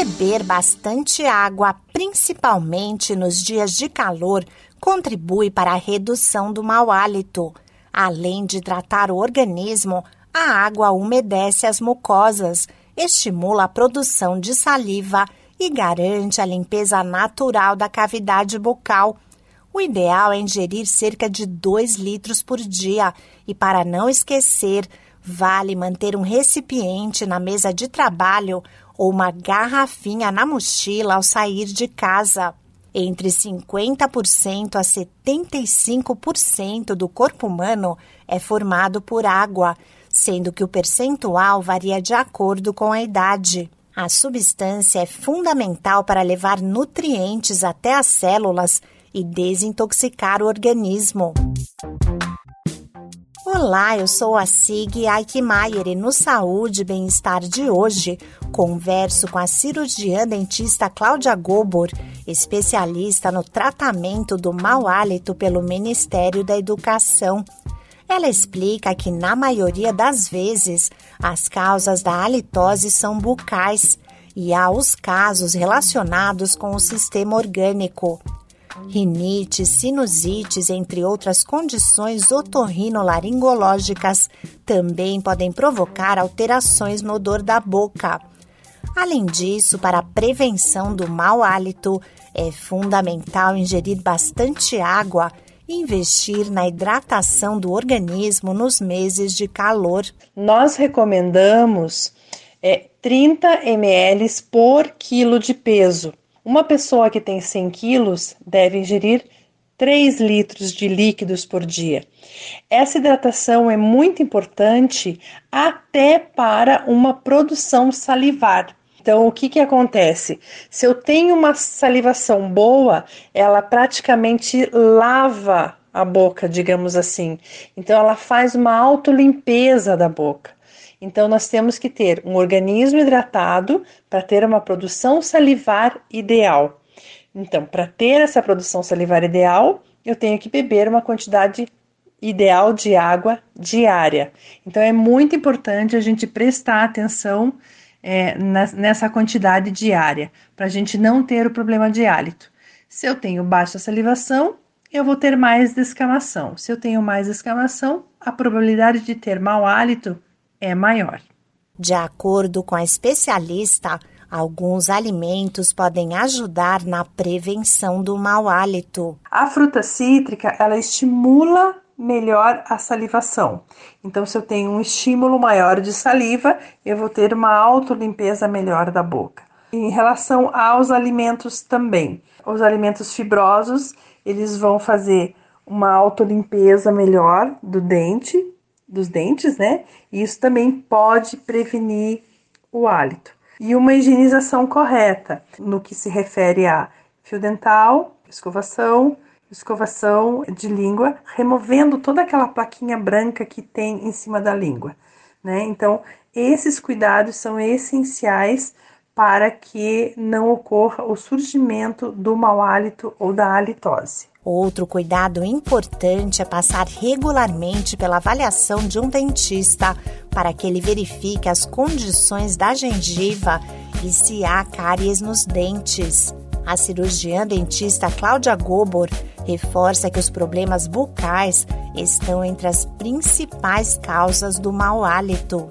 Beber bastante água, principalmente nos dias de calor, contribui para a redução do mau hálito. Além de tratar o organismo, a água umedece as mucosas, estimula a produção de saliva e garante a limpeza natural da cavidade bucal. O ideal é ingerir cerca de 2 litros por dia e, para não esquecer, vale manter um recipiente na mesa de trabalho ou uma garrafinha na mochila ao sair de casa. Entre 50% a 75% do corpo humano é formado por água, sendo que o percentual varia de acordo com a idade. A substância é fundamental para levar nutrientes até as células e desintoxicar o organismo. Olá, eu sou a Sig Aikmaier e no Saúde e Bem-Estar de hoje converso com a cirurgiã dentista Cláudia Gobor, especialista no tratamento do mau hálito pelo Ministério da Educação. Ela explica que, na maioria das vezes, as causas da halitose são bucais e há os casos relacionados com o sistema orgânico. Rinite, sinusites, entre outras condições otorrinolaringológicas, também podem provocar alterações no odor da boca. Além disso, para a prevenção do mau hálito, é fundamental ingerir bastante água investir na hidratação do organismo nos meses de calor. Nós recomendamos é, 30 ml por quilo de peso. Uma pessoa que tem 100 quilos deve ingerir 3 litros de líquidos por dia. Essa hidratação é muito importante até para uma produção salivar. Então, o que, que acontece? Se eu tenho uma salivação boa, ela praticamente lava a boca, digamos assim. Então, ela faz uma autolimpeza da boca. Então, nós temos que ter um organismo hidratado para ter uma produção salivar ideal. Então, para ter essa produção salivar ideal, eu tenho que beber uma quantidade ideal de água diária. Então, é muito importante a gente prestar atenção é, nessa quantidade diária, para a gente não ter o problema de hálito. Se eu tenho baixa salivação, eu vou ter mais descamação. Se eu tenho mais descamação, a probabilidade de ter mau hálito é maior. De acordo com a especialista, alguns alimentos podem ajudar na prevenção do mau hálito. A fruta cítrica, ela estimula melhor a salivação. Então, se eu tenho um estímulo maior de saliva, eu vou ter uma autolimpeza melhor da boca. Em relação aos alimentos também, os alimentos fibrosos, eles vão fazer uma autolimpeza melhor do dente, dos dentes, né? E isso também pode prevenir o hálito. E uma higienização correta no que se refere a fio dental, escovação, escovação de língua, removendo toda aquela plaquinha branca que tem em cima da língua, né? Então, esses cuidados são essenciais para que não ocorra o surgimento do mau hálito ou da halitose. Outro cuidado importante é passar regularmente pela avaliação de um dentista para que ele verifique as condições da gengiva e se há cáries nos dentes. A cirurgiã dentista Cláudia Gobor reforça que os problemas bucais estão entre as principais causas do mau hálito.